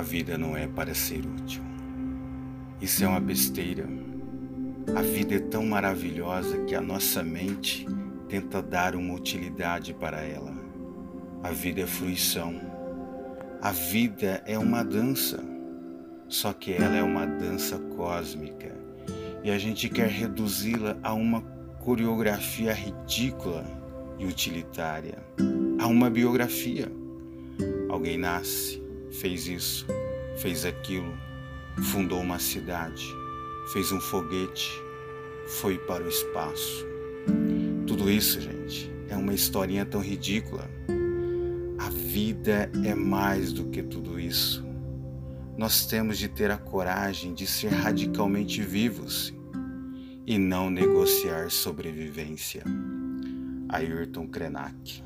vida não é para ser útil. Isso é uma besteira. A vida é tão maravilhosa que a nossa mente tenta dar uma utilidade para ela. A vida é fruição. A vida é uma dança. Só que ela é uma dança cósmica e a gente quer reduzi-la a uma coreografia ridícula e utilitária, a uma biografia. Alguém nasce, fez isso, fez aquilo, fundou uma cidade, fez um foguete, foi para o espaço. Tudo isso, gente, é uma historinha tão ridícula. A vida é mais do que tudo isso. Nós temos de ter a coragem de ser radicalmente vivos e não negociar sobrevivência. Ayrton Krenak